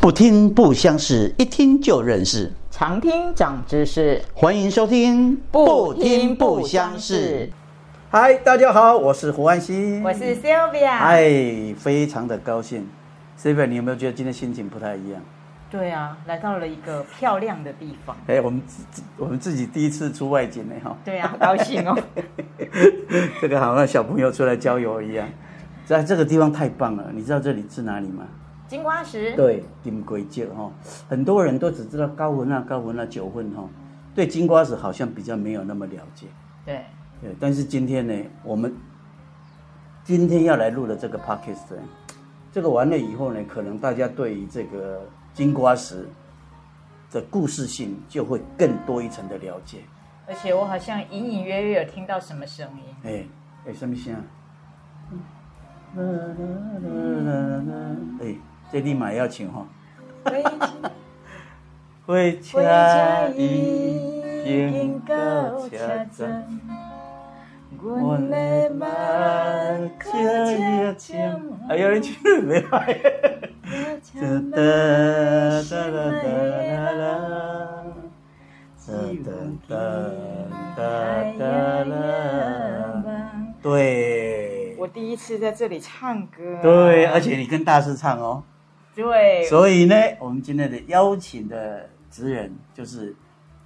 不听不相识，一听就认识。常听长知识，欢迎收听不听不相识。嗨，大家好，我是胡安熙，我是 Sylvia。哎，非常的高兴。Sylvia，你有没有觉得今天心情不太一样？对啊，来到了一个漂亮的地方。哎，我们自我们自己第一次出外景呢，哈。对啊，高兴哦。这个好像小朋友出来郊游一样，在这个地方太棒了。你知道这里是哪里吗？金瓜石。对，金龟石哈，很多人都只知道高温啊、高温啊、九份哈，对金瓜石好像比较没有那么了解。对。对，但是今天呢，我们今天要来录的这个 podcast，这个完了以后呢，可能大家对于这个金瓜石的故事性就会更多一层的了解。而且我好像隐隐约约有听到什么声音。哎哎，什么声？啦啦啦啦啦！哎，这立 马要请哈，回家，回家，应有家珍，我来把家业接。哎呀，你真的没来，对，我第一次在这里唱歌，对，而且你跟大师唱哦。对。所以呢，我们今天的邀请的职人就是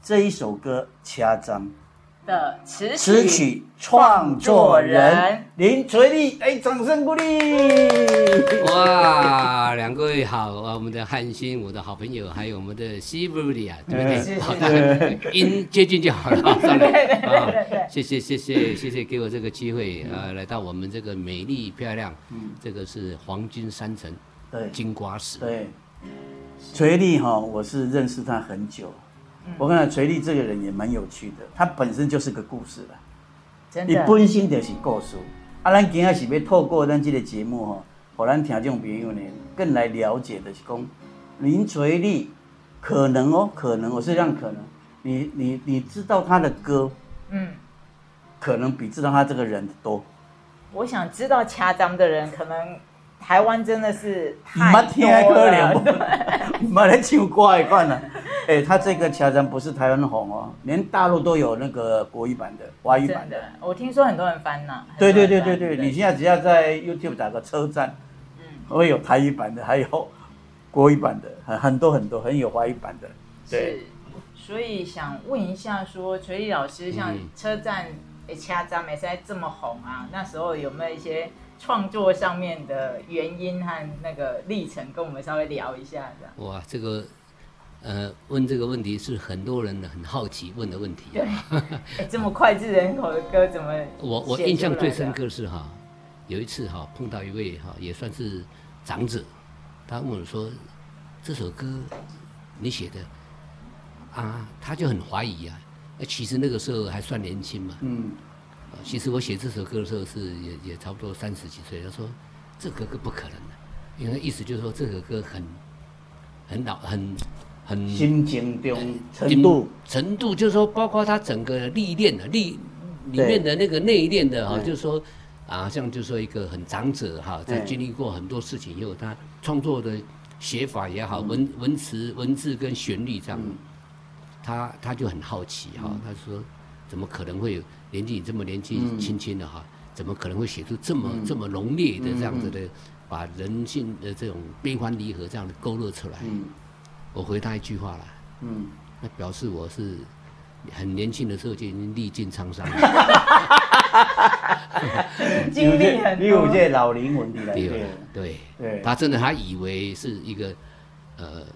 这一首歌《掐章》。的词词曲创作人林垂立，哎，掌声鼓励！哇，两位好啊，我们的汉星，我的好朋友，还有我们的西布里啊，对不对？好的，音接近就好了。对对对对，谢谢谢谢谢谢给我这个机会啊，来到我们这个美丽漂亮，嗯，这个是黄金山城，对，金瓜石，对，垂丽哈，我是认识他很久。我看到垂丽这个人也蛮有趣的，他本身就是个故事了。真的，你本身就是故事。啊，咱今仔是要透过咱这个节目吼，和咱听众朋友呢，更来了解的是讲林垂丽，可能哦，可能我是这样可能，你你你知道他的歌，嗯，可能比知道他这个人多。我想知道掐章的人可能。台湾真的是太多了，你妈 来唱歌一款了？哎，他这个乔丹不是台湾红哦，连大陆都有那个国语版的、华语版的。我听说很多人翻呢。对对对对对，你现在只要在 YouTube 打个车站，嗯，会有台语版的，还有国语版的，很很多很多，很有华语版的。对，所以想问一下，说垂丽老师，像车站诶，掐张美在这么红啊，那时候有没有一些？创作上面的原因和那个历程，跟我们稍微聊一下，这样。哇，这个，呃，问这个问题是很多人很好奇问的问题。对，这么脍炙人口的歌怎么？我我印象最深刻是哈，有一次哈碰到一位哈也算是长者，他问我说：“这首歌你写的啊？”他就很怀疑啊。其实那个时候还算年轻嘛。嗯。其实我写这首歌的时候是也也差不多三十几岁。他说：“这个歌不可能的，因为意思就是说这首歌很很老很很心情中程度程度，就是说包括他整个历练的历里面的那个内练的哈，就是说啊，像就是说一个很长者哈，在经历过很多事情以后，他创作的写法也好，文文词文字跟旋律这样，他他就很好奇哈，他说。”怎么可能会有年纪这么年纪轻轻的哈？怎么可能会写出这么这么浓烈的这样子的，把人性的这种悲欢离合这样的勾勒出来？我回他一句话了，嗯，那表示我是很年轻的时候就已经历尽沧桑了，经历很多，有这老灵魂的来对。对。对，他真的他以为是一个呃，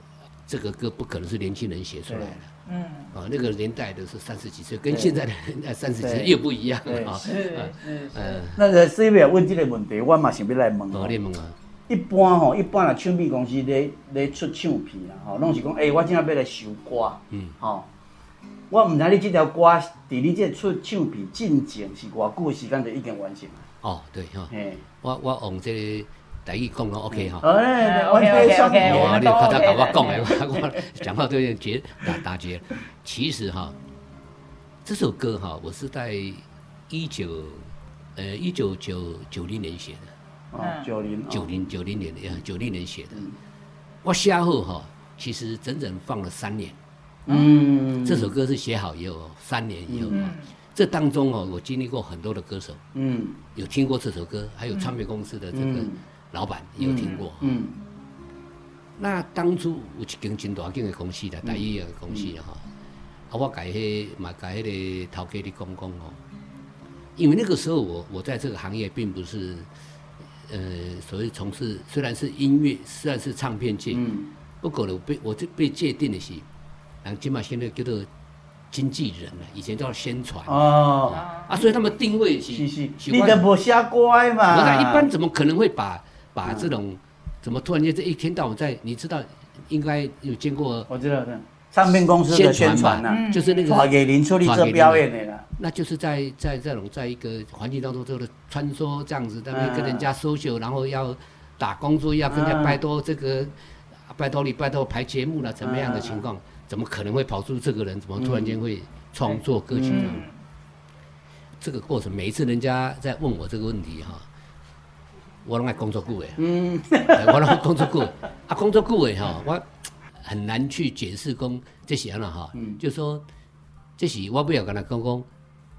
这个歌不可能是年轻人写出来的。嗯，啊，那个年代的是三十几岁，跟现在的三十几岁又不一样啊。是是是。那个 C 位问这个问题，我嘛想要来问。哦，你问啊。一般吼，一般啊，唱片公司咧咧出唱片啊，吼，拢是讲，哎，我今仔要来收歌，嗯，吼，我唔知你这条歌，伫你这出唱片进前是偌久时间就已经完成了。哦，对哈。嘿，我我用这。第一讲咯，OK 哈。哎，OK OK OK，我们都 OK。你我讲诶，我讲话都有点结打打结。其实哈，这首歌哈，我是在一九呃一九九九零年写的。啊，九零九零九零年的，九零年写的。我写后哈，其实整整放了三年。嗯，这首歌是写好以后三年以后，嗯。这当中哦，我经历过很多的歌手，嗯。有听过这首歌，还有唱片公司的这个嗯老板有听过。嗯那当初有一间真大间的公司啦，大医的公司啦哈，啊，我改迄嘛改迄个头家的讲讲哦，因为那个时候我我在这个行业并不是，呃，所谓从事虽然是音乐，虽然是唱片界，嗯。不过呢，被我这被界定的是，人起码现在叫做经纪人了，以前叫宣传。哦，啊，所以他们定位是是是，你都无写乖嘛？我想一般怎么可能会把把这种怎么突然间这一天到晚在你知道应该有见过我知道的，唱片公司的宣传嘛，呐，就是那传个，给林出去做表演的啦。那就是在在这种在一个环境当中做的穿梭这样子，在那跟人家 social，然后要打工作，要跟人家拜托这个拜托你拜托排节目了，怎么样的情况？怎么可能会跑出这个人？怎么突然间会创作歌曲呢？嗯这个过程，每一次人家在问我这个问题哈，我拢爱工作久的，嗯。哎 我拢工作久的，啊，工作久的哈，我很难去解释讲这是安怎哈，就说这是我不要跟他讲讲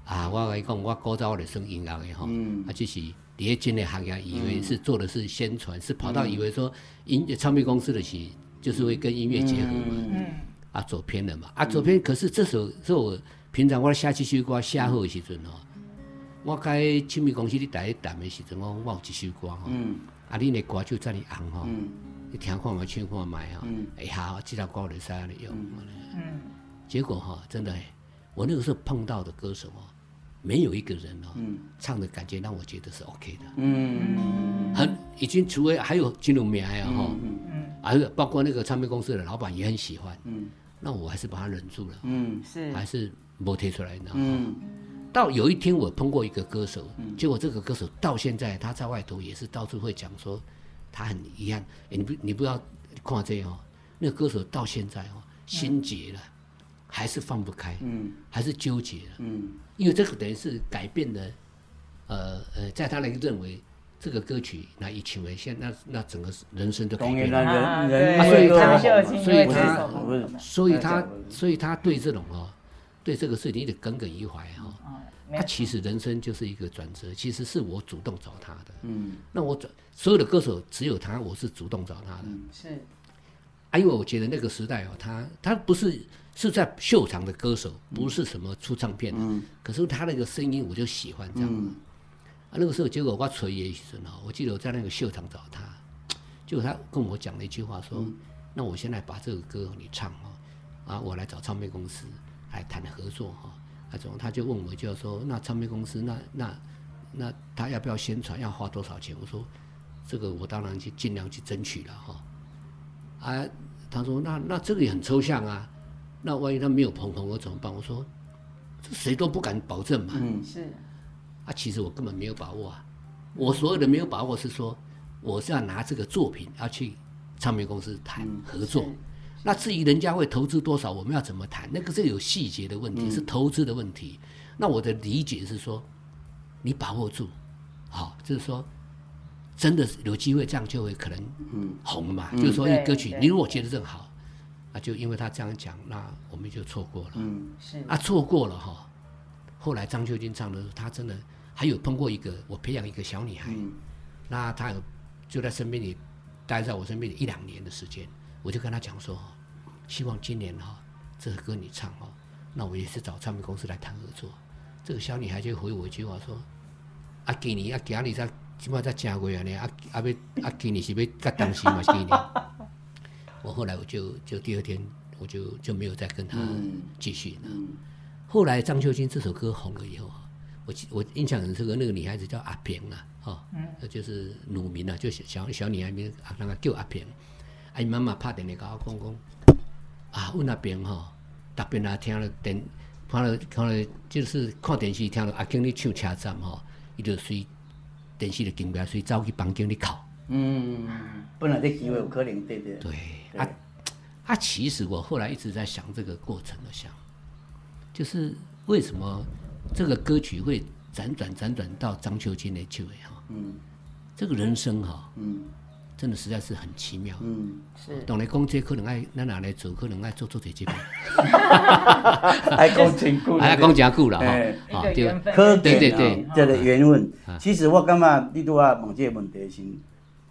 啊，我跟你讲，我古早我就算音乐的哈，嗯。啊，这是伫咧真的行业，以为是做的是宣传，是跑到以为说音唱片公司的是就是会跟音乐结合嘛。嗯。嗯。啊，走偏了嘛，啊，走偏。可是这首是我平常我写这首歌写好的时阵吼，我该唱片公司咧台一谈的时阵，我我有一首歌吼，嗯。啊，恁的歌就遮尔红吼，嗯。你听看嘛，唱看卖吼嗯，哎好，这条歌就使安尼用。嗯。结果哈，真的，我那个时候碰到的歌手哦，没有一个人哦，嗯。唱的感觉让我觉得是 OK 的，嗯。很已经除了还有金融名啊哈，嗯嗯还有包括那个唱片公司的老板也很喜欢，嗯。那我还是把他忍住了。嗯。是。还是没贴出来，你知道吗？嗯到有一天我碰过一个歌手，结果这个歌手到现在他在外头也是到处会讲说他很遗憾，诶你不你不要看这样哦，那个歌手到现在哦心结了，还是放不开，嗯。还是纠结了，嗯。因为这个等于是改变了，呃呃，在他那个认为这个歌曲那一唱为现那那整个人生都改当变了。所以他就所以他所以他对这种哦，对这个事情一直耿耿于怀哈、他其实人生就是一个转折，其实是我主动找他的。嗯那我转所有的歌手只有他，我是主动找他的。是啊，因为我觉得那个时代哦，他他不是是在秀场的歌手，不是什么出唱片的，嗯可是他那个声音我就喜欢这样。嗯啊，那个时候结果我锤也时候哦，我记得我在那个秀场找他，结果他跟我讲了一句话说：“那我现在把这个歌你唱哦，啊，我来找唱片公司来谈合作哈。”那种他就问我就说：“那唱片公司那那那他要不要宣传？要花多少钱？”我说：“这个我当然去尽量去争取了哈。”啊，他说：“那那这个也很抽象啊，那万一他没有捧红我怎么办？”我说：“这谁都不敢保证嘛。”嗯是啊，其实我根本没有把握啊。我所有的没有把握是说，我是要拿这个作品要去唱片公司谈合作。那至于人家会投资多少，我们要怎么谈，那个是有细节的问题，是投资的问题。那我的理解是说，你把握住，好，就是说，真的有机会这样就会可能红了嘛。就是说，一对歌曲对你如果觉得正好，那就因为他这样讲，那我们就错过了。嗯是啊，错过了哈。后来张秀晶唱的时候，他真的还有碰过一个我培养一个小女孩，嗯那她有就在身边里待在我身边里一两年的时间，我就跟他讲说，希望今年哈这首歌你唱哦，那我也是找唱片公司来谈合作。这个小女孩就回我一句话说，啊今年啊今年才起码才正月呢，啊啊要啊今年是要甲当时嘛是今年。我后来我就就第二天我就就没有再跟她嗯继续了。嗯后来张秀晶这首歌红了以后啊，我记我印象很深刻，那个女孩子叫阿平啊，哈、哦，就是乳名啊，就小小小女孩名，啊，那个叫阿平。啊，伊妈妈拍电话甲我讲讲，啊，阮阿平吼，特别啊听了电，看了看了就是看电视听了阿经咧唱车站吼，伊就随电视就停下，随走去房间里哭。嗯，本来这机会有可能对的。对，啊啊，其实我后来一直在想这个过程的想，就是为什么这个歌曲会辗转辗转到张秀晶的手里哈？嗯这个人生哈，嗯真的实在是很奇妙。嗯，是。当然讲这可能爱咱哪来做，可能爱做做这节目，还讲真久，哎，讲真久了哎哈，对。缘分。可跟见对对这个缘分。啊。其实我感觉你拄啊问这个问题时，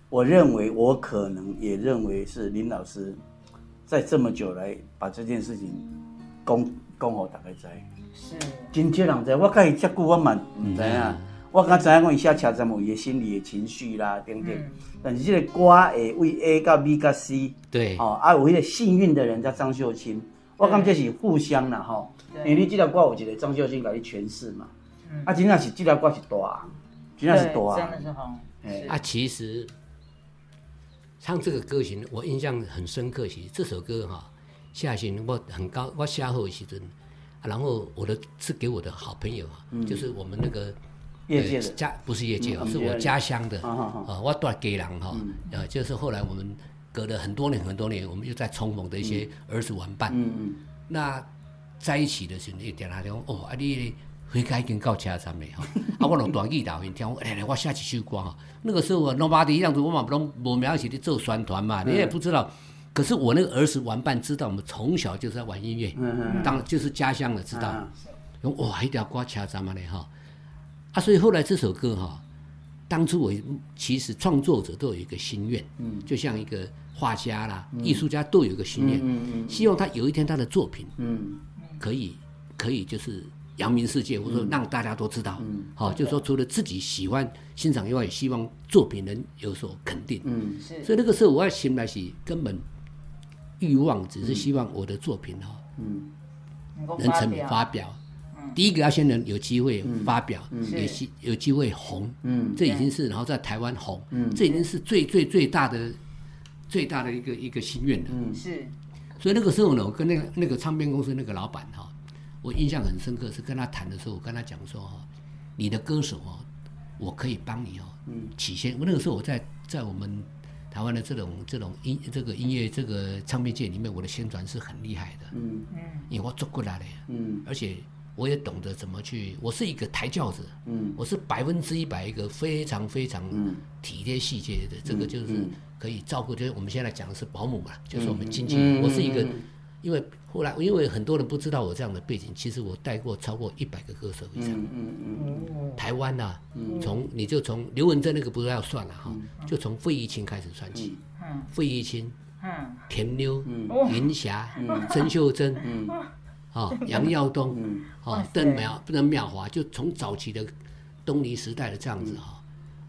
我认为我可能也认为是林老师在这么久来把这件事情讲讲好大家知。是。真少人知，我甲伊遮久，我嘛毋知影。我敢知影讲伊写车站有伊的心理的情绪啦，等等。嗯。但是这个歌会为 A 到 B 到 C，对，哦，啊有迄个幸运的人叫张秀清，我感觉这是互相啦吼。因对为你这条歌有一个张秀清甲你诠释嘛，嗯。啊，真正是这条歌是大。红，真正是大。真的是红，哎啊，其实唱这个歌型，我印象很深刻。其实这首歌哈，下旬我很高，我下后的时阵，啊然后我的是给我的好朋友啊，就是我们那个嗯业界家不是业界啊，嗯是我家乡的啊我住给人哈，呃，就是后来我们隔了很多年很多年，我们又在重逢的一些儿时玩伴，嗯嗯，那在一起的时候，一点他讲哦，啊你回家已经到车站了哈？啊，我用短语导演听，来 来，我下几首歌哈。那个时候我，nobody 样子，我嘛不拢无名起去做宣传嘛，你也不知道。可是我那个儿时玩伴知道，我们从小就是在玩音乐，嗯当就是家乡的知道。哇，一条歌车站嘛嘞哈。啊，所以后来这首歌哈，当初我其实创作者都有一个心愿，嗯，就像一个画家啦、艺术家都有一个心愿，嗯嗯希望他有一天他的作品嗯。可以可以就是扬名世界，或者说让大家都知道。嗯。好、就是说除了自己喜欢欣赏以外，也希望作品能有所肯定。嗯。是。所以那个时候我要醒来是根本欲望只是希望我的作品哈、嗯。能成表。发表。第一个要先能有机会发表，是有机有机会红，嗯。这已经是然后在台湾红，这已经是最最最大的最大的一个一个心愿了。嗯。是。所以那个时候呢，我跟那个那个唱片公司那个老板哈、我印象很深刻，是跟他谈的时候，我跟他讲说哈、你的歌手哦，我可以帮你哦，起先，我那个时候我在在我们台湾的这种这种音这个音乐这个唱片界里面，我的宣传是很厉害的，嗯。嗯。因为我做过来的，嗯。而且我也懂得怎么去，我是一个抬轿子，嗯。我是百分之一百一个非常非常体贴细节的，这个就是可以照顾。就是我们现在讲的是保姆嘛，就是我们经纪人。嗯我是一个嗯，因为后来因为很多人不知道我这样的背景，其实我带过超过一百个歌手以上。嗯嗯嗯。台湾呐、从你就从刘文正那个不要算了哈，就从费玉清开始算起。嗯。费玉清、嗯。田妞、云霞、曾秀珍，啊，杨耀东，哇啊，塞。邓妙邓妙华，就从早期的东尼时代的这样子哈，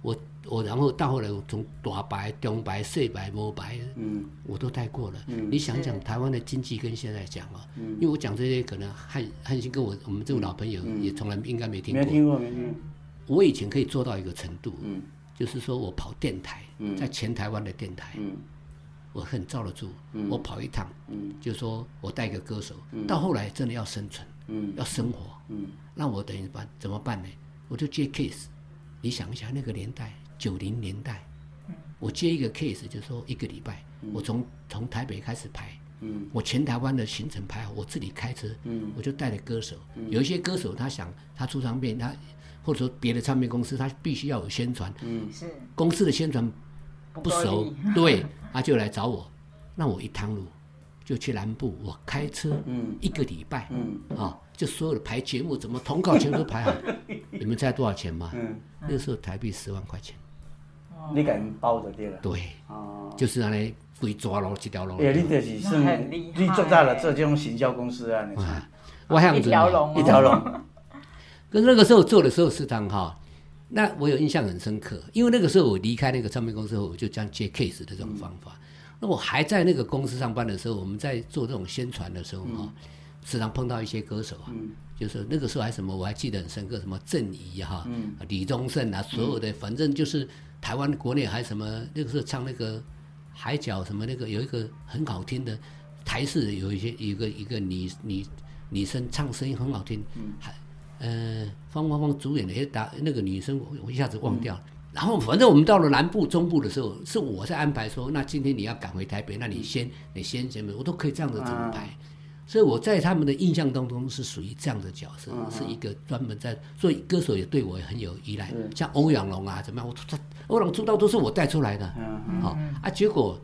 我我然后到后来我从大白、中白、细白、摸白，嗯。我都带过了。你想想台湾的经济跟现在讲啊，嗯因为我讲这些可能汉汉兴跟我我们这种老朋友也从来应该没听过。没听过没听过，我以前可以做到一个程度，嗯。就是说我跑电台，在全台湾的电台，嗯我很罩得住。我跑一趟，嗯。就说我带一个歌手，到后来真的要生存，嗯。要生活，嗯。那我等于办怎么办呢？我就接 case。你想一下那个年代，九零年代，我接一个 case，就说一个礼拜，我从从台北开始排，嗯。我全台湾的行程排好，我自己开车，嗯。我就带着歌手。有一些歌手他想他出唱片，他或者说别的唱片公司，他必须要有宣传，嗯。是。公司的宣传不熟力，对，他就来找我，那我一趟路就去南部，我开车嗯一个礼拜，嗯啊，就所有的排节目，怎么通告全都排好。你们猜多少钱吗？嗯，那时候台币十万块钱，你给人包着对了。对，哦，就是那里规抓路这条路。哎，你就是算那很厉害你做大了做这种行销公司啊，你啊，我还一条龙哦，一条龙。可是那个时候做的时候是当哈，那我有印象很深刻，因为那个时候我离开那个唱片公司后，我就这样接 case 的这种方法。那我还在那个公司上班的时候，我们在做这种宣传的时候哈，时常碰到一些歌手啊，就是那个时候还什么我还记得很深刻，什么郑怡哈、李宗盛啊，所有的反正就是台湾国内还什么那个时候唱那个海角什么那个有一个很好听的台式有一些一个一个女女女生唱声音很好听，还呃方芳芳主演的，诶打那个女生我我一下子忘掉。了。然后反正我们到了南部、中部的时候，是我在安排说，那今天你要赶回台北，那你先你先什么我都可以这样子怎么排。所以我在他们的印象当中是属于这样的角色，是一个专门在，所以歌手也对我很有依赖，像欧阳龙啊怎么样，我他欧阳龙出道都是我带出来的，好啊，结果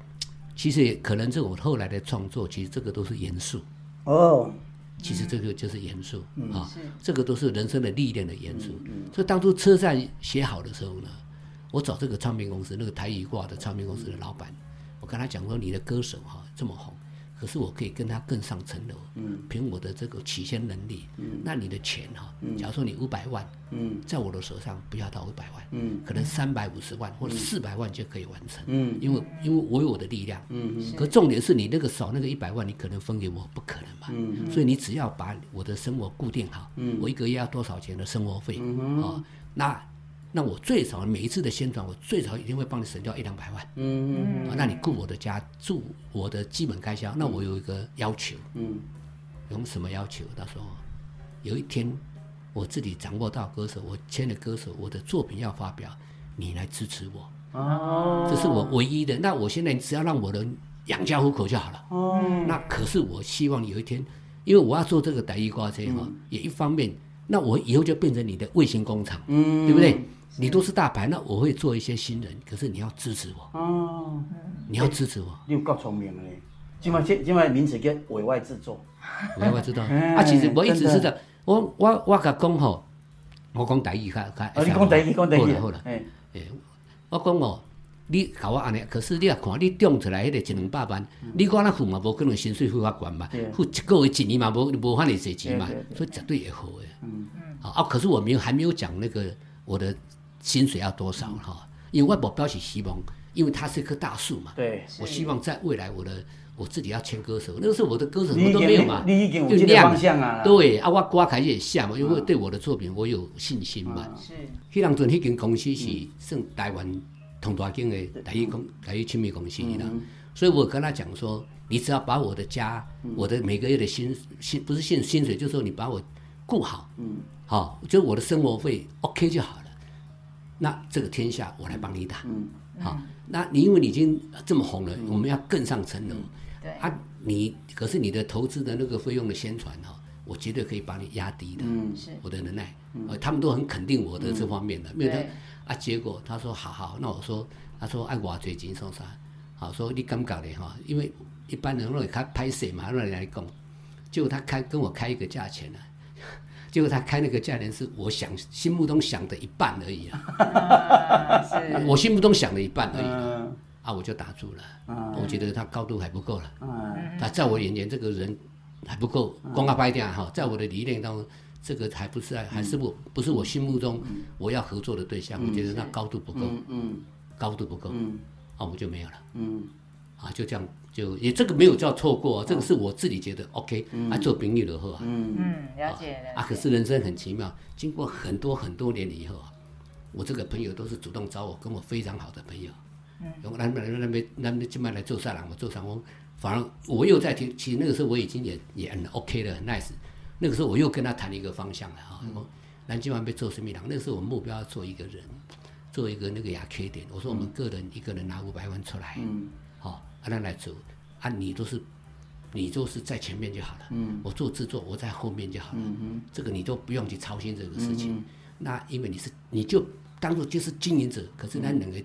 其实也可能这我后来的创作，其实这个都是严肃，哦，其实这个就是严肃啊，这个都是人生的历练的严肃。所以当初车站写好的时候呢，我找这个唱片公司，那个台语挂的唱片公司的老板，我跟他讲说，你的歌手哈这么红，可是我可以跟他更上层楼，嗯，凭我的这个起先能力，嗯，那你的钱哈，假如说你五百万，嗯。在我的手上不要到五百万，嗯。可能三百五十万或者四百万就可以完成，嗯。因为因为我有我的力量，嗯可重点是你那个少那个一百万，你可能分给我不可能嘛，嗯所以你只要把我的生活固定好，嗯。我一个月要多少钱的生活费，嗯哦，那那我最少每一次的宣传，我最少一定会帮你省掉一两百万，嗯啊，那你雇我的家住我的基本开销，那我有一个要求，嗯有什么要求？他说，有一天我自己掌握到歌手，我签了歌手，我的作品要发表，你来支持我，哦，这是我唯一的。那我现在只要让我的养家糊口就好了。哦，那可是我希望有一天，因为我要做这个台语瓜车哈，也一方面，那我以后就变成你的卫星工厂，嗯对不对？你都是大牌，那我会做一些新人，可是你要支持我，哦，你要支持我，你有够聪明的嘞！今麦这今麦名字叫委外制作，我要知道。哎啊，其实我一直是的是这样，我我我甲讲吼，我讲台语较较。哦，你讲第一，你讲第一好了好了，，哎，诶，我讲哦，你甲我安尼，可是你也看，你种出来迄个一两百万，你讲那付嘛，无可能薪水付较悬嘛，付一个月一年嘛，无无遐尼侪钱嘛所以绝对会好诶。嗯好啊，可是我没有还没有讲那个我的薪水要多少哈，因为我目标是希望，因为它是一棵大树嘛，对，我希望在未来我的我自己要签歌手，那个时候我的歌手什么都没有嘛，你已经有这个酝酿方向啊，对啊，我刮开始也下嘛，因为对我的作品我有信心嘛。是。迄当阵迄间公司是算台湾同大间的台语公台语亲密公司啦，所以我跟他讲说，你只要把我的家，我的每个月的薪薪不是薪薪水，就是说你把我顾好，嗯，好，就我的生活费 OK 就好了。那这个天下我来帮你打，嗯，好，那你因为你已经这么红了，我们要更上层楼。对。啊，你可是你的投资的那个费用的宣传哈、我绝对可以把你压低的。嗯。是。我的能耐，呃，他们都很肯定我的这方面的，因为他啊，结果他说好好，那我说他说按我最近送啥，好说你感觉的哈，因为一般人会开拍摄嘛，让人来讲，结果他开跟我开一个价钱呢、结果他开那个价钱是我想心目中想的一半而已啊，我心目中想的一半而已、啊，嗯。啊，我就打住了，嗯我觉得他高度还不够了。嗯他在我眼前这个人还不够光靠拍掉哈，在我的理念当中，这个还不是还是我不是我心目中我要合作的对象，我觉得那高度不够，高度不够，嗯。啊，我就没有了。嗯。啊，就这样就也这个没有叫错过，这个是我自己觉得 OK 啊，做朋友的后啊。嗯。嗯了解了啊，可是人生很奇妙，经过很多很多年以后啊，我这个朋友都是主动找我，跟我非常好的朋友。嗯，咱们那边那边进来来做沙朗我，做善翁反而我又在听，其实那个时候我已经也也很 OK 了，很 nice。那个时候我又跟他谈了一个方向了哈，说咱今晚被做生命郎，那个时候我目标要做一个人，做一个那个牙缺点。我说我们个人一个人拿五百万出来，嗯好、按他来走，啊，你都是你就是在前面就好了，嗯。我做制作，我在后面就好了，嗯这个你都不用去操心这个事情。嗯那因为你是你就当做就是经营者，可是那两个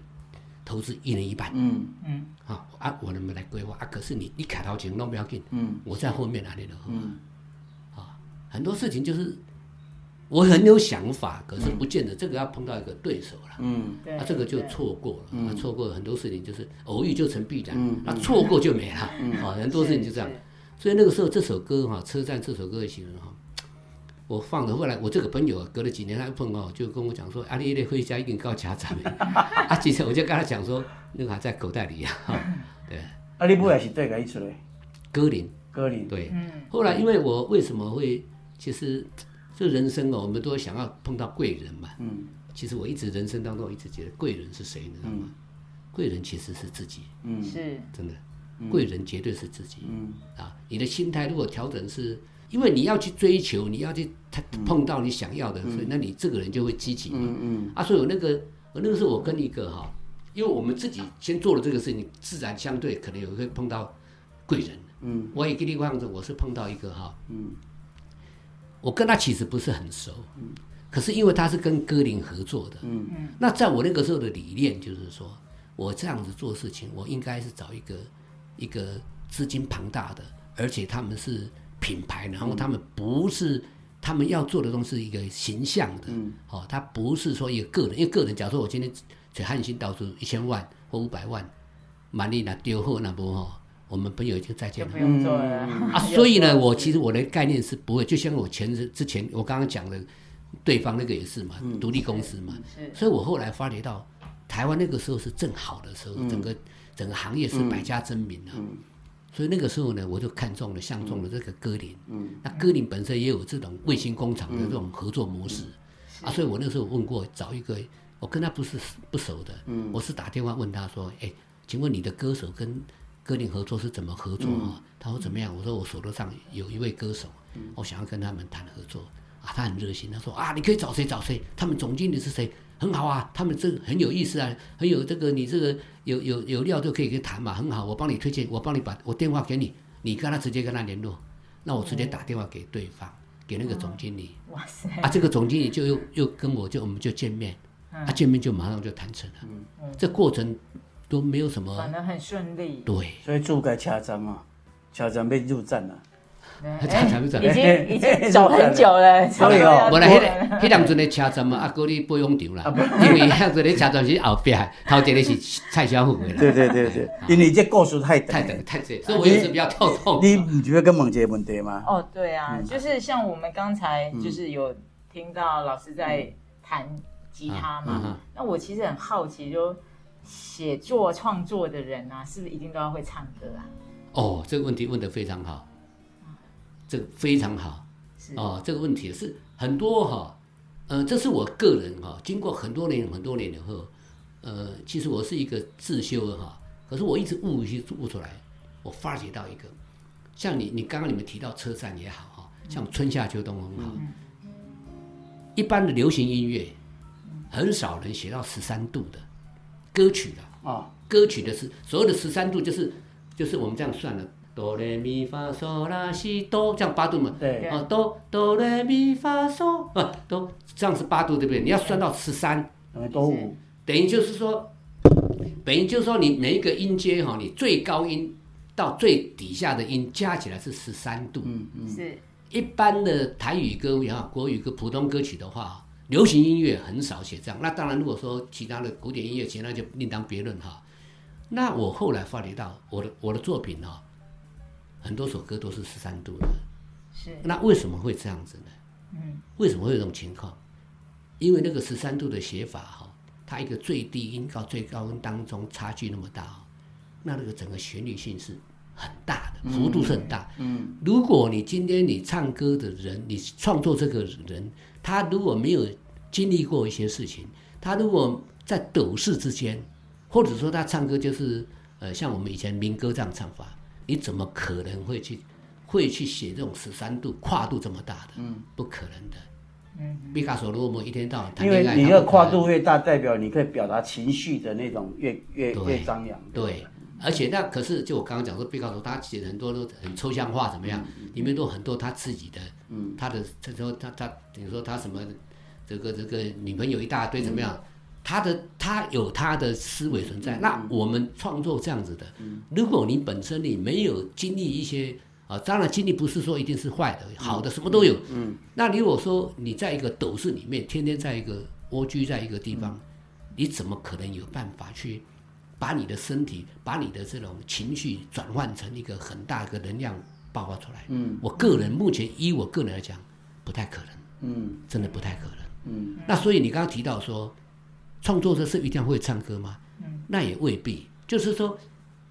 投资一人一半，嗯。嗯。啊啊，我能不能来规划啊？可是你你卡头前都不要紧，嗯。我在后面哪里的嗯。啊？很多事情就是我很有想法，可是不见得这个要碰到一个对手了。嗯对啊，这个就错过了，啊，错过很多事情就是偶遇就成必然嗯，那错过就没了，啊，很多事情就这样。所以那个时候这首歌哈，车站这首歌的形容哈，我放的。后来我这个朋友隔了几年，他碰哦，就跟我讲说，阿丽丽回家已经告家长了。啊，其实我就跟他讲说，那个还在口袋里啊。哈对，啊，你不也是对个意思嘞，歌林歌林，对。嗯后来因为我为什么会，其实这人生哦，我们都想要碰到贵人嘛。嗯。其实我一直人生当中我一直觉得贵人是谁，你知道吗？贵人其实是自己，嗯。是。真的，贵人绝对是自己。嗯。啊，你的心态如果调整是，因为你要去追求，你要去他碰到你想要的，所以那你这个人就会积极嘛。嗯嗯。啊，所以我那个我那个时候我跟一个哈，因为我们自己先做了这个事情，自然相对可能有会碰到贵人。嗯，我也给你讲着，我是碰到一个哈，嗯，我跟他其实不是很熟，嗯，可是因为他是跟歌林合作的，嗯嗯，那在我那个时候的理念就是说，我这样子做事情，我应该是找一个一个资金庞大的，而且他们是品牌，然后他们不是他们要做的东西是一个形象的，嗯，哦，他不是说一个个人，因为个人，假如说我今天在汉信导出一千万或五百万，满力拿丢货那不哈。我们朋友已经再见了，不用做了 啊！所以呢，我其实我的概念是不会，就像我前之前我刚刚讲的，对方那个也是嘛，独立公司嘛。所以我后来发觉到，台湾那个时候是正好的时候，整个整个行业是百家争鸣啊。所以那个时候呢，我就看中了、相中了这个歌林。那歌林本身也有这种卫星工厂的这种合作模式啊。所以我那时候问过，找一个我跟他不是不熟的，我是打电话问他说：“哎，请问你的歌手跟？”歌林合作是怎么合作啊？他说怎么样？我说我手头上有一位歌手，我想要跟他们谈合作啊。他很热心，他说啊，你可以找谁找谁？他们总经理是谁？很好啊，他们这很有意思啊，很有这个你这个有有有料就可以跟谈嘛，很好。我帮你推荐，我帮你把我电话给你，你跟他直接跟他联络。那我直接打电话给对方，给那个总经理。哇塞！啊，这个总经理就又又跟我就我们就见面，啊见面就马上就谈成了。嗯嗯，这过程。都没有什么，反正很顺利。对，所以住该掐章啊，掐章被入站了。已经已经走很久了。所以哦，本来迄迄两阵的车站嘛，啊，哥你不用场啦，因为迄阵的车站是后边，头一个是蔡小虎的。对对对对，因为这故事太太太太这，所以我也是比较跳痛。你你觉得跟问这个问题吗？哦，对啊，就是像我们刚才就是有听到老师在弹吉他嘛，那我其实很好奇就。写作创作的人啊，是不是一定都要会唱歌啊？哦，这个问题问得非常好，这个非常好。哦，这个问题是很多哈，呃，这是我个人哈，经过很多年很多年以后，呃，其实我是一个自修的哈，可是我一直悟一些悟出来，我发觉到一个，像你你刚刚你们提到车站也好哈，像春夏秋冬很好，一般的流行音乐很少人写到十三度的。歌曲的啊，歌曲的是所有的十三度，就是就是我们这样算的，哆来咪发嗦拉西哆，这样八度嘛。对。啊，哆哆来咪发嗦啊，哆这样是八度，对不对？你要算到十三，等于五。等于就是说，等于就是说，你每一个音阶哈，你最高音到最底下的音加起来是十三度。嗯嗯。是。一般的台语歌也好，国语歌、普通歌曲的话。流行音乐很少写这样，那当然，如果说其他的古典音乐，其那就另当别论哈。那我后来发觉到，我的我的作品哈，很多首歌都是十三度的。是。那为什么会这样子呢？嗯。为什么会有这种情况？因为那个十三度的写法哈，它一个最低音到最高音当中差距那么大，那那个整个旋律性是很大的，幅度是很大。嗯。如果你今天你唱歌的人，你创作这个人。他如果没有经历过一些事情，他如果在斗士之间，或者说他唱歌就是呃像我们以前民歌这样唱法，你怎么可能会去会去写这种十三度跨度这么大的？嗯，不可能的。嗯，毕加索如果我们一天到晚谈恋爱，因为你的跨度越大，代表你可以表达情绪的那种越越越张扬。对，而且那可是就我刚刚讲说，毕加索他写很多都很抽象化，怎么样？里面都很多他自己的。嗯，他的他说他他等于说他什么，这个这个女朋友一大堆怎么样？他的他有他的思维存在。那我们创作这样子的，如果你本身你没有经历一些啊，当然经历不是说一定是坏的，好的什么都有。嗯，那如果说你在一个斗室里面，天天在一个蜗居在一个地方，你怎么可能有办法去把你的身体、把你的这种情绪转换成一个很大的能量？爆发出来，嗯，我个人目前依我个人来讲，不太可能，嗯，真的不太可能，嗯。那所以你刚刚提到说，创作者是一定会唱歌吗？嗯，那也未必。就是说，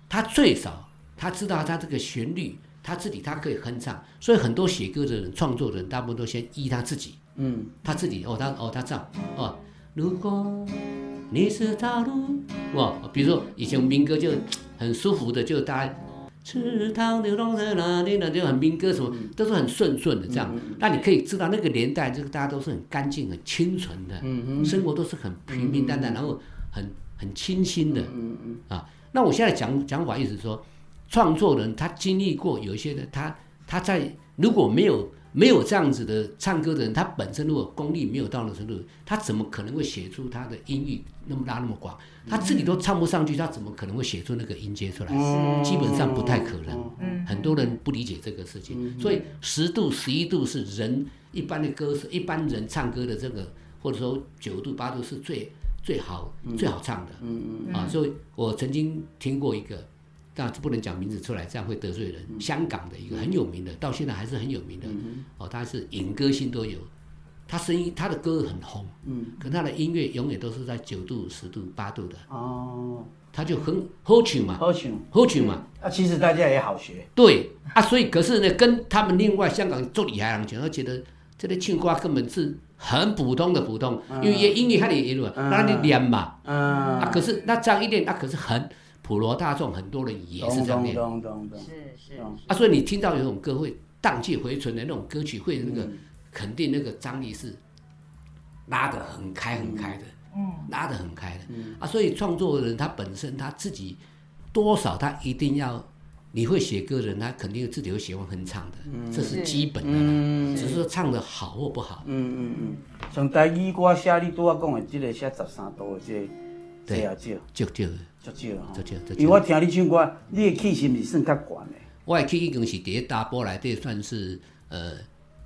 他最少他知道他这个旋律，他自己他可以哼唱。所以很多写歌的人、创作的人，大部分都先依他自己，嗯，他自己哦，他哦他唱哦。如果你是大陆，哇，比如说以前民歌就很舒服的，就大家。池塘流动在哪里呢？就很民歌什么，都是很顺顺的这样。那你可以知道那个年代，这个大家都是很干净、很清纯的，生活都是很平平淡淡，然后很很清新的。啊，那我现在讲讲法意思说，创作人他经历过有一些的，他他在如果没有没有这样子的唱歌的人，他本身如果功力没有到那程度，他怎么可能会写出他的音域那么大那么广？他自己都唱不上去，他怎么可能会写出那个音阶出来？基本上不太可能。嗯很多人不理解这个事情，所以十度、十一度是人一般的歌手、一般人唱歌的这个，或者说九度、八度是最最好、最好唱的。嗯嗯啊，所以我曾经听过一个，但不能讲名字出来，这样会得罪人。嗯。香港的一个很有名的，到现在还是很有名的。哦，他是影歌星都有，他声音他的歌很红，嗯，可他的音乐永远都是在九度、十度、八度的，哦，他就很好曲嘛，好像好曲嘛。啊，其实大家也好学，对啊，所以可是呢，跟他们另外香港做李海人讲，他觉得这个庆瓜根本是很普通的普通，因为音乐它也一路，那你练嘛，嗯，啊，可是那这样一练，那可是很普罗大众，很多人也是这样念。懂懂懂，是是啊，所以你听到有种歌会荡气回春的那种歌曲，会那个嗯肯定那个张力是拉得很开很开的，嗯。拉得很开的。嗯。啊，所以创作人他本身他自己多少他一定要，你会写歌的人，他肯定自己会喜欢哼唱的，这是是基本的啦。嗯。只是说唱的好或不好，嗯嗯嗯，像台语歌写你拄仔讲的，即个写十三度的，这个对这也少，就就足少吼足。少因为我。听你唱歌，你的气息是算较悬的。我的气已经是第一大波来的，算是呃，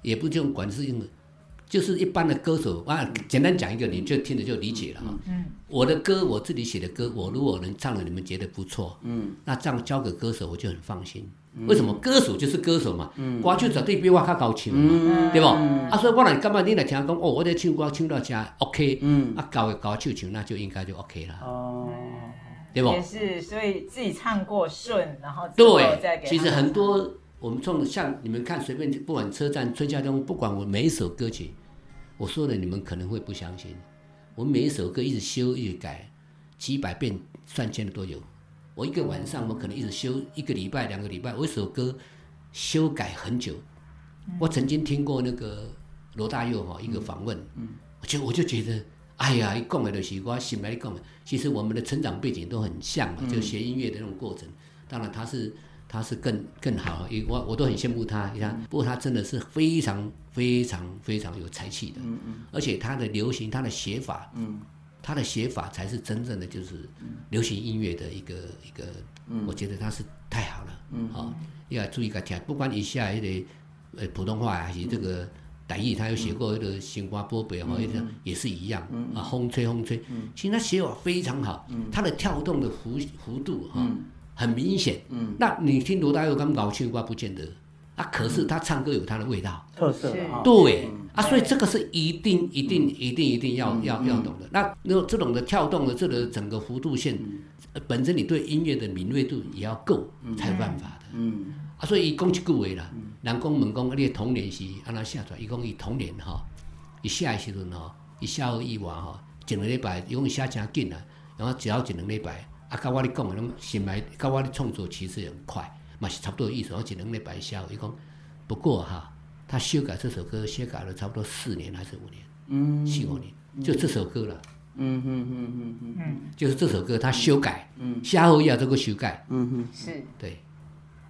也不用管是用，就是一般的歌手啊，简单讲一个，你就听着就理解了哈。嗯我的歌，我自己写的歌，我如果能唱了，你们觉得不错，嗯，那这样交给歌手，我就很放心。为什么？歌手就是歌手嘛，歌曲绝对比我较高唱嘛，嗯对不？啊，所以我来感觉你来听讲，哦，我在唱歌唱到家 OK，嗯啊，高的高手唱，那就应该就 OK 了，哦，对不？也是，所以自己唱过顺，然后对，给其实很多我们从像你们看随便不管车站、春夏冬，不管我每一首歌曲，我说的你们可能会不相信，我每一首歌一直修一直改，几百遍、上千的都有。我一个晚上我可能一直修一个礼拜、两个礼拜，我一首歌修改很久。我曾经听过那个罗大佑哈一个访问，我就我就觉得，哎呀，一讲的就是我心来讲的。其实我们的成长背景都很像嘛，就学音乐的那种过程。当然他是他是更更好，也我我都很羡慕他。你看，不过他真的是非常非常非常有才气的，而且他的流行，他的写法，他的写法才是真正的就是流行音乐的一个一个，我觉得他是太好了，好、要注意个听，不管以下那个呃普通话还是这个。台语他有写过一个新瓜波北哈，也是也是一样啊，风吹风吹，其实他写法非常好，他的跳动的弧弧度哈很明显。那你听罗大佑刚搞青瓜不见得。啊，可是他唱歌有他的味道。特色。对啊，所以这个是一定一定一定一定要要要懂的。那那这种的跳动的这个整个幅度线，呃本身你对音乐的敏锐度也要够才有办法的。嗯啊，所以伊讲一句话啦，人讲问讲，你的童年是安怎写出来？伊讲伊童年吼，伊写的时阵吼，伊写好以外吼，一两礼拜，伊讲伊写真紧啊，然后只要一两礼拜，啊，甲我咧讲的拢心来，甲我咧创作其实也很快，嘛是差不多的意思。我一两礼拜写好，伊讲不过哈，他修改这首歌修改了差不多四年还是五年，嗯。四五年，就这首歌了。嗯嗯嗯嗯嗯嗯就是这首歌，他修改，写好以后这个修改，嗯哼是。对，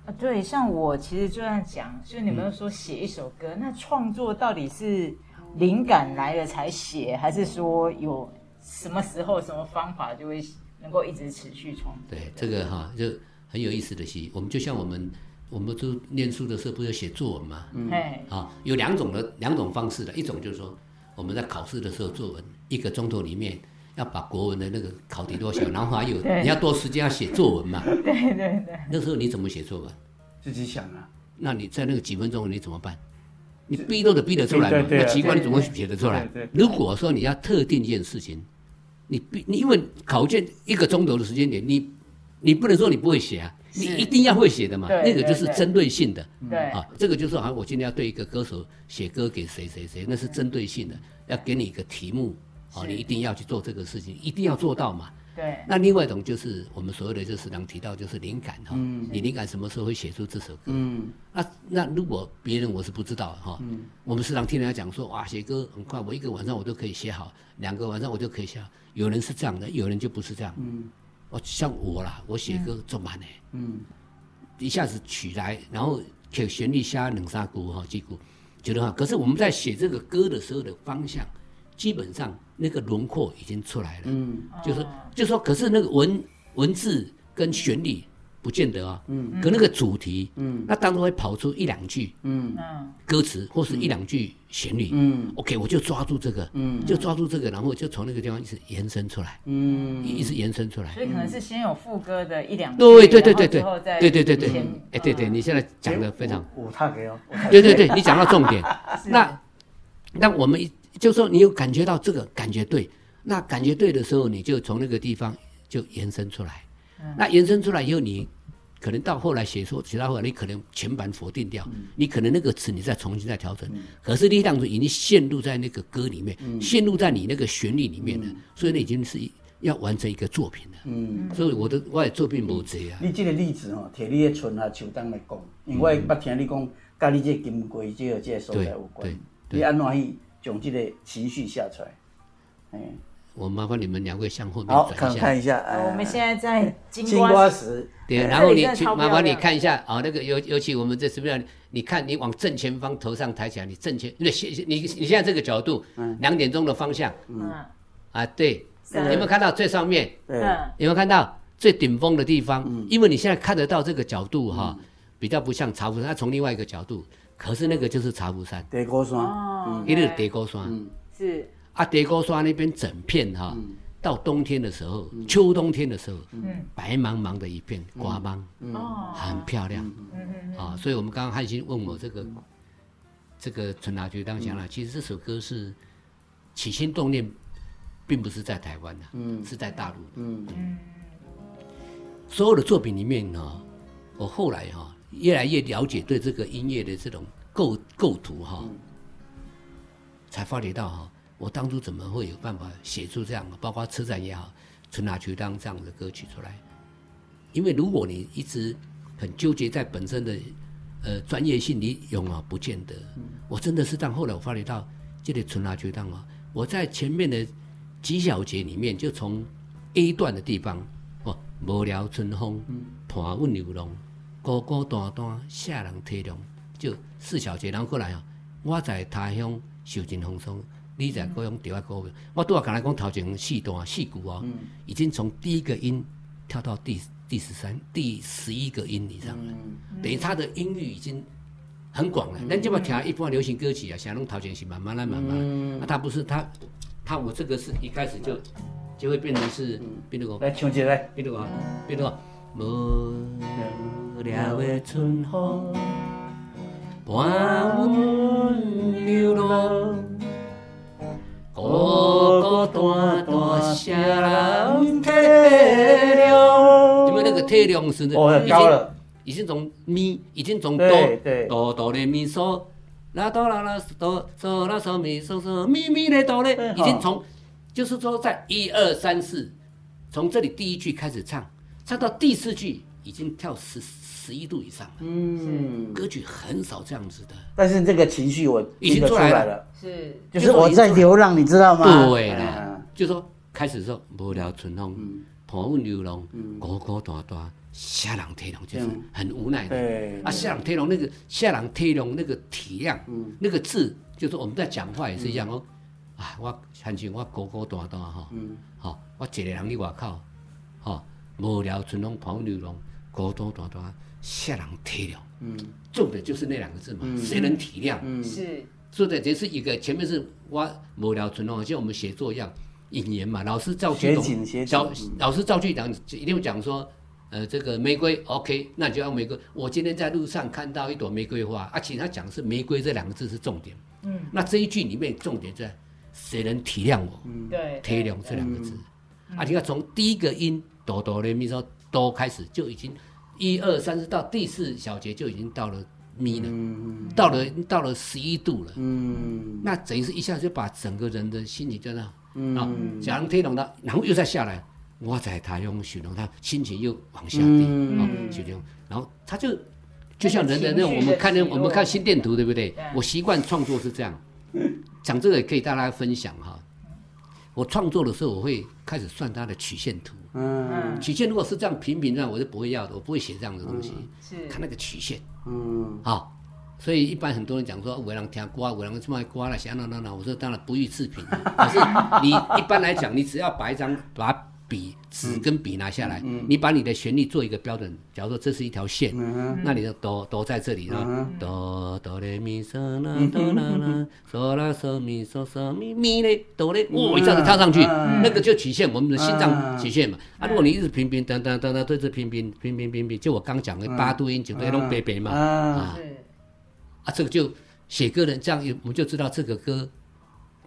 啊，对，像我其实就在讲，就是你们说写一首歌，那创作到底是灵感来了才写，还是说有什么时候、什么方法就会能够一直持续创作？对，这个哈就很有意思的戏，我们就像我们我们都念书的时候，不是写作文嘛？嗯，啊，有两种的两种方式的，一种就是说我们在考试的时候作文一个钟头里面要把国文的那个考题多写，然后还有你要多时间要写作文嘛。对对对，那时候你怎么写作文？自己想啊。那你在那个几分钟你怎么办？你逼都得逼得出来嘛？对对对啊那奇怪，你怎么会写得出来对对？如果说你要特定一件事情，你逼你因为考卷一个钟头的时间点，你你不能说你不会写啊，你一定要会写的嘛。那个就是针对性的对啊，这个就是好像我今天要对一个歌手写歌给谁谁谁，那是针对性的，要给你一个题目啊，你一定要去做这个事情，一定要做到嘛。对，那另外一种就是我们所谓的，就是刚提到就是灵感哈，你灵感什么时候会写出这首歌？嗯那那如果别人我是不知道哈，我们时常听人家讲说哇写歌很快，我一个晚上我都可以写好，两个晚上我就可以写好。有人是这样的，有人就不是这样。嗯哦，像我啦，我写歌做慢的，嗯一下子取来，然后给旋律下两三句哈几句，觉得哈。可是我们在写这个歌的时候的方向，基本上那个轮廓已经出来了。嗯，就是就说，可是那个文文字跟旋律。不见得啊，嗯，可那个主题，嗯，那当中会跑出一两句，嗯。嗯，歌词或是一两句旋律，嗯，OK，我就抓住这个，嗯，就抓住这个，然后就从那个地方一直延伸出来，嗯，一直延伸出来。所以可能是先有副歌的一两句，对对对对对，对对对对，哎对对，你现在讲的非常，我他给哦，对对对，你讲到重点，那那我们就说你有感觉到这个感觉对，那感觉对的时候，你就从那个地方就延伸出来。那延伸出来以后，你可能到后来写出其他话，你可能全盘否定掉，你可能那个词你再重新再调整。可是你当初已经陷入在那个歌里面，陷入在你那个旋律里面了，所以那已经是要完成一个作品了。嗯，所以我的我的作品无这啊。你这个例子吼，摕你的春啊秋冬来讲，因为我捌听你讲，跟你这金龟这个这个所在有关。你安怎去将这个情绪下出来？哎。我麻烦你们两位向后面转一下。看一下，我们现在在金瓜石。对，然后你去麻烦你看一下啊，那个尤尤其我们这什么样？你看，你往正前方头上抬起来，你正前，那现你你现在这个角度，两点钟的方向，嗯，啊对，有没有看到最上面？嗯，有没有看到最顶峰的地方？嗯，因为你现在看得到这个角度哈，比较不像茶壶山，它从另外一个角度，可是那个就是茶壶山。叠高山，嗯，一个叠高山，嗯，是。啊，叠高山那边整片哈，到冬天的时候，秋冬天的时候，白茫茫的一片，瓜芒，很漂亮。啊，所以我们刚刚汉兴问我这个，这个陈拿觉当讲了，其实这首歌是起心动念，并不是在台湾的，是在大陆。嗯。嗯。所有的作品里面呢，我后来哈越来越了解对这个音乐的这种构构图哈，才发觉到哈。我当初怎么会有办法写出这样，包括车站也好，春夏秋冬这样的歌曲出来？因为如果你一直很纠结在本身的呃专业性你永远，不见得。我真的是到后来我发觉到，这里春夏秋冬啊，我在前面的几小节里面，就从 A 段的地方哦，无聊春风，盘问牛龙，孤孤单单下人体谅，就四小节，然后过来啊，我在他乡受尽风霜。你在歌用调啊歌，我拄啊刚才讲头前四段四句哦，已经从第一个音跳到第第十三、第十一个音以上了，等于他的音域已经很广了。那这么听一般流行歌曲啊，想弄头前是慢慢来慢慢，啊，它不是他，他我这个是一开始就就会变成是，比如讲来唱起来，比如讲，比如讲，无聊的春风，伴阮流浪。孤孤单单，谁人体谅？因为那个体谅是哦，高了，已经从咪，已经从哆哆哆来咪嗦，拉哆拉拉哆嗦拉嗦咪嗦嗦咪咪来哆嘞，已经从，就是说在一二三四，从这里第一句开始唱，唱到第四句已经跳十。十一度以上，嗯，歌曲很少这样子的。但是这个情绪我已经出来了，是，就是我在流浪，你知道吗？对了，就说开始说无聊春风，破问流浪，孤孤单单，下人天龙，就是很无奈的。啊，下人天龙那个下人天龙那个体谅，那个字，就是我们在讲话也是一样哦。啊，我相信我孤孤单单哈，好，我一个人伫外口，哈，无聊春风破问流浪，孤孤单单。下人体谅，嗯，重点就是那两个字嘛，谁能体谅？嗯，是，说的这是一个前面是挖无聊存哦像我们写作一样引言嘛。老师造句懂，老老师造句讲一定讲说，呃，这个玫瑰 OK，那就要玫瑰。我今天在路上看到一朵玫瑰花，而且他讲是玫瑰这两个字是重点，嗯，那这一句里面重点在谁能体谅我？嗯，对，体谅这两个字，啊，你看从第一个音哆哆来咪嗦哆开始就已经。一二三四到第四小节就已经到了咪了，到了到了十一度了，那等于是一下就把整个人的心情在那啊，假如推动的，然后又再下来，我在他用许龙，他心情又往下跌啊，就这样，然后他就就像人的那种，我们看那我们看心电图对不对？我习惯创作是这样，讲这个也可以大家分享哈。我创作的时候，我会开始算它的曲线图。嗯曲线如果是这样平平这样，我就不会要的，我不会写这样的东西。是看那个曲线，嗯好、所以一般很多人讲说，有的人听歌，有的人这么刮了，想那那那，我说当然不予置评。可是你一般来讲，你只要把一张把笔纸跟笔拿下来，你把你的旋律做一个标准。假如说这是一条线，那你的哆哆在这里啊，哆哆来咪嗦啦哆啦啦嗦啦嗦咪嗦嗦咪咪嘞哆嘞，哦，一下子跳上去，那个就曲线，我们的心脏曲线嘛。啊，如果你一直平平等等等等对着平平平平平平，就我刚讲的八度音九度弄白白嘛，啊。啊，这个就写歌人这样，我们就知道这个歌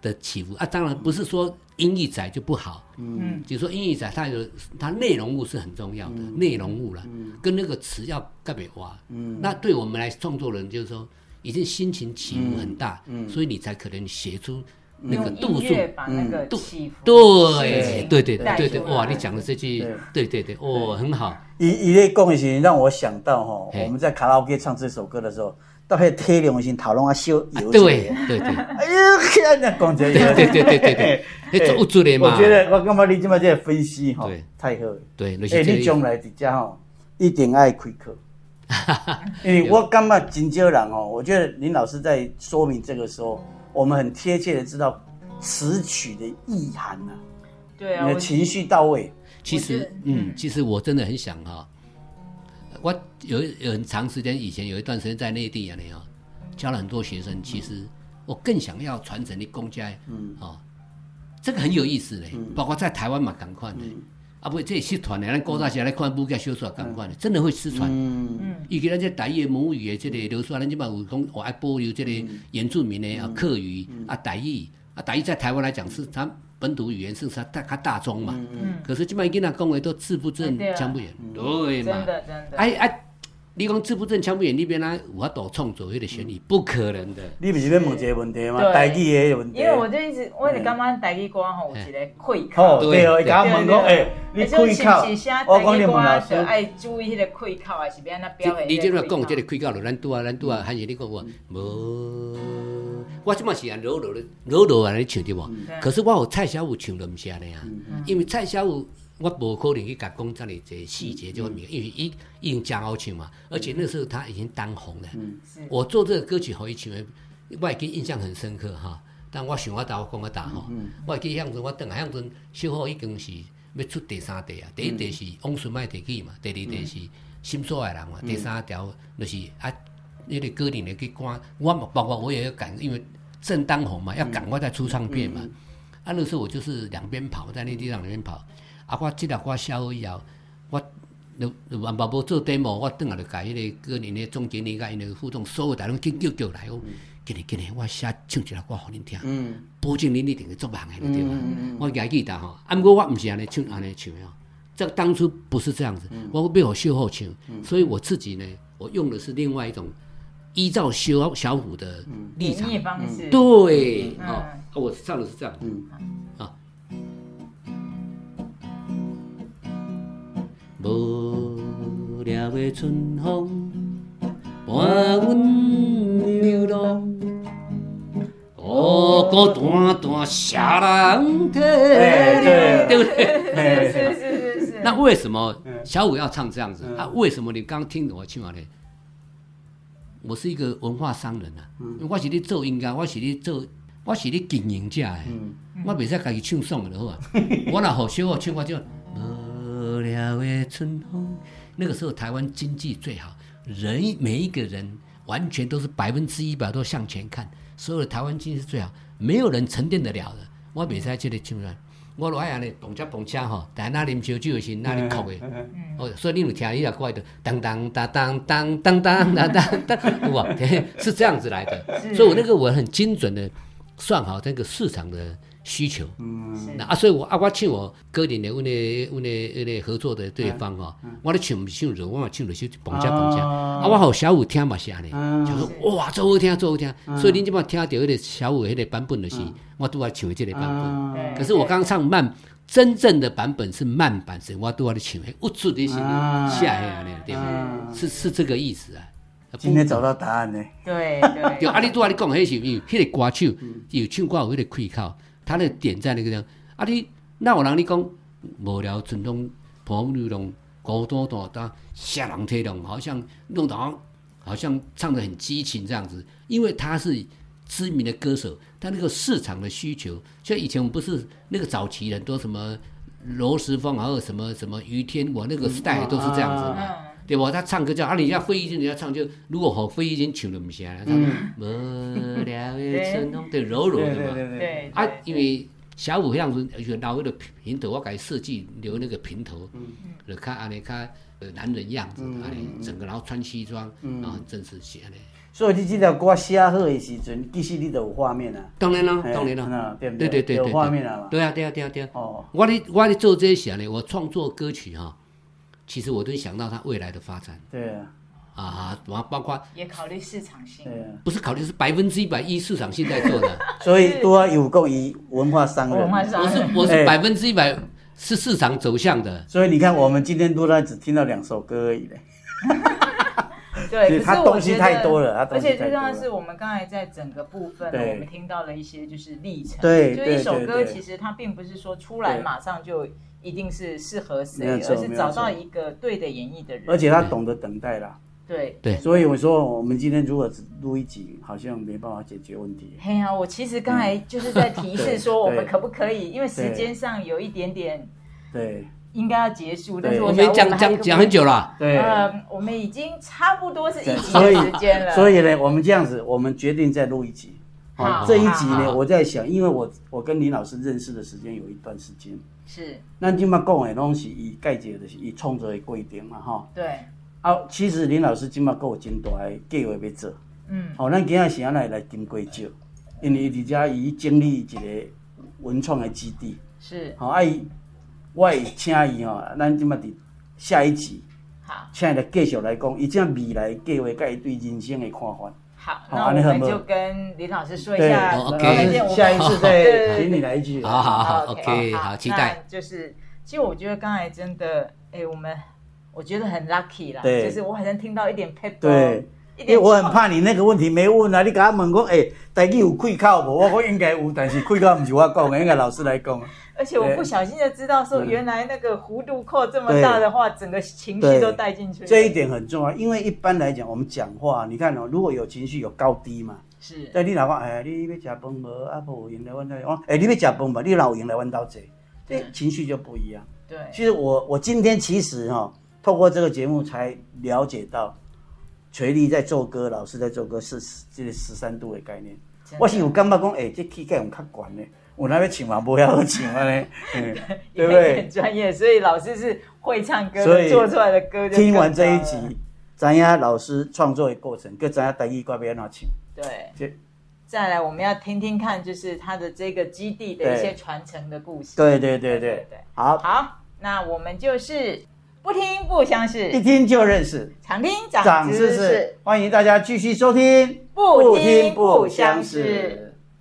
的起伏。啊。当然不是说音译仔就不好，嗯。就是说音译仔它有它内容物是很重要的，内容物了，嗯。跟那个词要盖别挖。那对我们来创作人就是说，已经心情起伏很大，嗯。所以你才可能写出那个度数。把那个度。对心对对对对，哇！你讲的这句，对。对对，哦，很好。伊伊咧讲的时让我想到吼，嘿。我们在卡拉 OK 唱这首歌的时候，到迄体量的时候头拢啊烧油。对对对哎呀，看那讲这个。对对对对对，那做出来嘛。我觉得我感觉你即摆这个分析吼对，太好了。对，就是哎，这个你将来伫遮吼，一定爱开课。因为我感觉真少人哦，我觉得林老师在说明这个时候，我们很贴切的知道词曲的意涵呐、对啊，你的情绪到位。其实嗯，其实我真的很想哈、我有有很长时间以前有一段时间在内地啊，你哦，教了很多学生。其实我更想要传承的公家，嗯，哦，这个很有意思嘞。包括在台湾嘛，赶快的。啊，不，这也失传的，咱古早时来看武侠小说赶快的，真的会失传。嗯嗯尤其咱这台语的母语的这个流传，咱即嘛有讲我爱保留这个原住民的啊客语啊台语啊台语在台湾来讲是它本土语言是它大较大众嘛。可是即摆囡仔讲话都字不正腔不圆，对嘛。真？的真的，哎哎，你讲字不正腔不圆，你边啊有法度创作迄个旋律，不可能的。你不是咧问一个问题吗？对。台语的问题。因为我就一直，我就感觉台语歌吼有一个开哦，口，对哦，对伊甲我问讲，对诶，你是不是写，我讲你台语歌就问老师，爱注意迄个开口，还是要安怎标的？你即个讲这个开口了，咱拄啊，咱拄啊，还是你讲我无，我即马是按柔柔的柔柔安尼唱对无？可是我有蔡小五唱都毋是安尼啊，因为蔡小五我无可能去甲讲遮尔一个细节这个物，因为伊已经真好唱嘛，而且那时候他已经当红了。是。我做这个歌曲互伊唱的，我已经印象很深刻哈。但我想我答我讲我答吼，我会记向阵我等下向阵小虎已经是要出第三题啊，第一题是汪顺麦提起嘛，第二题是心所爱人嘛，第三条就是啊，那个歌里面去赶，我嘛包括我也要赶，因为正当红嘛，要赶快再出唱片嘛。啊，那时候我就是两边跑，在那地方两边跑。啊，我即个我写好以后，我就就万宝无做 demo，我转来就甲迄个歌里的总经理甲因个副总所有台拢紧叫叫来，讲今日今日我写唱一首歌互恁听，嗯保证恁一定会做忙的，对吧？我家记得吼，啊，毋过我毋是安尼唱安尼唱的哦，这当初不是这样子，我要互秀后唱，所以我自己呢，我用的是另外一种依照小小虎的立场。对，嗯。哦，我唱的是这样，啊，无聊的春风伴阮流浪，孤孤单单下人体，哎对。对不对？是是是是是，那为什么小虎要唱这样子？啊，为什么你刚听我唱呢？我是一个文化商人啊，嗯我是咧做音乐，我是咧做，我是咧经营者的，我袂使家己唱爽就好啊。我若好小我唱，我就无聊的春风。那个时候台湾经济最好，人每一个人完全都是百分之一百都向前看，所有的台湾经济是最好，没有人沉淀得了的。我袂使这个唱啊，我落来安尼碰车碰车吼，但那啉烧酒的时候，那啉哭的。哦，所以你有听你也怪的，当当当当当当当当当当，哇，是这样子来的。所以我那个我很精准的算好这个市场的需求。嗯那啊，所以我啊，我唱我歌里的阮的阮的迄个合作的对方哦，我咧唱毋是唱着，我嘛唱就是蹦车蹦车。啊，我互小五听嘛是安尼，就说哇，做好听做好听。所以恁即摆听到迄个小五迄个版本就是我拄爱唱的这个版本。可是我刚唱慢，真正的版本是慢版，是我拄爱咧唱的，有出的是啊下下呢，对不对？是是这个意思啊。今天找到答案呢。对对 对，啊，你拄仔你讲迄是因为迄个歌手有唱歌有迄个开口，他的点在那个地方。啊你那有人你讲无聊，阵中朋友拢高多多当下人推动，好像弄得好像唱的很激情这样子，因为他是知名的歌手，他那个市场的需求，像以前我们不是那个早期很多什么罗时丰，还有什么什么于天，我那个时代都是这样子嘛。嗯，对吧？他唱歌叫啊，你要费玉清，你要唱就如果和费玉清唱的不行，他无聊的春风，对柔柔的嘛。对啊，对因为小五样子，而且老那个平头，我改设计留那个平头，就看安尼看呃男人样子，安尼整个然后穿西装，然后很正式写安尼。所以你这条歌写好的时阵，其实你都有画面啊。当然了，嘿当然了，嗯对不对对对对，有画面了嘛？对啊，对啊，对啊，对啊。哦，我咧我咧做这些想呢，我创作歌曲哈，其实我都想到它未来的发展对啊，啊，然后包括也考虑市场性。对啊。不是考虑是百分之一百一市场性在做的，所以都要有够以文化商人文，化商我是我是哎百分之一百是市场走向的。所以你看我们今天都在只听到两首歌而已嘞。对，对 可是我它东西觉得太多了太多了且最重要的是，我们刚才在整个部分呢，我们听到了一些就是历程。对就一首歌其实它并不是说出来对马上就一定是适合谁，而是找到一个对的演绎的人。而且他懂得等待啦。对。对所以我说，我们今天如果只录一集，好像没办法解决问题。嘿呀、我其实刚才就是在提示 说，我们可不可以，因为时间上有一点点对应该要结束，但是对我想们讲讲讲很久了，对，嗯，我们已经差不多是一集的时间了，所以呢，我们这样子，我们决定再录一集。好这一集呢，好好我在想，因为我我跟林老师认识的时间有一段时间，是咱今麦讲的东西以介绍的是以创作的规定嘛，吼。对，啊，其实林老师今麦跟有真大的计划要做。嗯，吼、咱今仔是安来来金龟石，因为伫遮伊整理一个文创的基地。是吼、啊伊，我会请伊吼，咱今麦伫下一集，好。请伊来继续来讲，伊这未来计划，甲伊对人生的看法。好，那我们就跟林老师说一，下，OK。下一次再请你来一句。好好好 OK，，OK，好，期待。那就是，其实我觉得刚才真的，哎，我们我觉得很 lucky 啦，就是我好像听到一点 pep，对，一点因为我很怕你那个问题没问啊，你甲我问讲，诶、台语有开口无？我讲应该有，但是开口不是我讲的，应该老师来讲。而且我不小心就知道说，嗯原来那个弧度扩这么大的话，整个情绪都带进去了。这一点很重要，因为一般来讲，我们讲话，你看哦，如果有情绪有高低嘛，是但你若讲，哎，你要食饭无？啊，无有闲来阮兜，哦，哎，你要食饭无？你老有闲来阮兜坐，这情绪就不一样。对，其实我我今天其实哈、透过这个节目才了解到，锤力在做歌，老师在做歌是这个十三度的概念。我是有感觉讲，哎、这气概用较悬呢，我那边请嘛无遐好唱啊呢，嗯，对不也对很？专业，所以老师是会唱歌，所以做出来的歌就听完这一集，咱家老师创作的过程，跟知影台语歌要安怎唱。对。这再来，我们要听听看，就是他的这个基地的一些传承的故事。对对对对对对，好，好，那我们就是不听不相识。一，听就认识，常听长长知识，，欢迎大家继续收听，不听不相识。